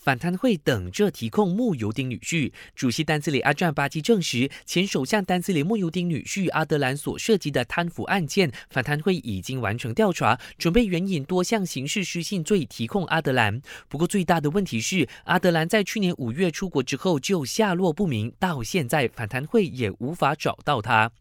反贪会等着提控穆尤丁女婿。主席丹斯里阿赞巴基证实，前首相丹斯里穆尤丁女婿阿德兰所涉及的贪腐案件，反贪会已经完成调查，准备援引多项刑事失信罪提控阿德兰。不过，最大的问题是，阿德兰在去年五月出国之后就下落不明，到现在反贪会也无法找到他。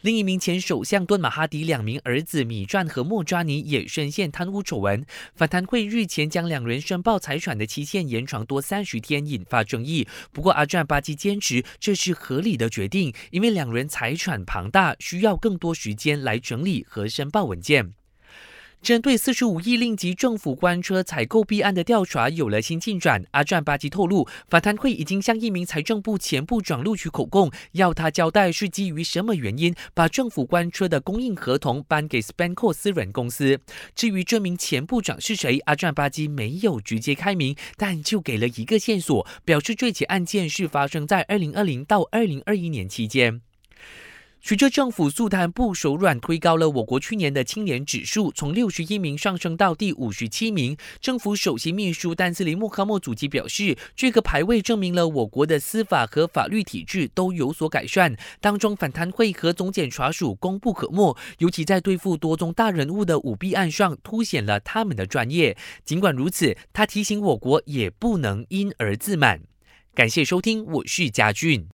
另一名前首相敦马哈迪两名儿子米传和莫扎尼也深陷贪污丑闻，反贪会日前将两人申报财产的期限延长多三十天，引发争议。不过阿占巴基坚持这是合理的决定，因为两人财产庞大，需要更多时间来整理和申报文件。针对四十五亿令吉政府官车采购弊案的调查有了新进展。阿占巴基透露，反贪会已经向一名财政部前部长录取口供，要他交代是基于什么原因把政府官车的供应合同颁给 Spanco 私人公司。至于这名前部长是谁，阿占巴基没有直接开明，但就给了一个线索，表示这起案件是发生在二零二零到二零二一年期间。随着政府速摊不手软，推高了我国去年的青年指数，从六十一名上升到第五十七名。政府首席秘书丹斯里穆卡莫祖基表示，这个排位证明了我国的司法和法律体制都有所改善，当中反贪会和总检察署功不可没，尤其在对付多宗大人物的舞弊案上，凸显了他们的专业。尽管如此，他提醒我国也不能因而自满。感谢收听，我是嘉俊。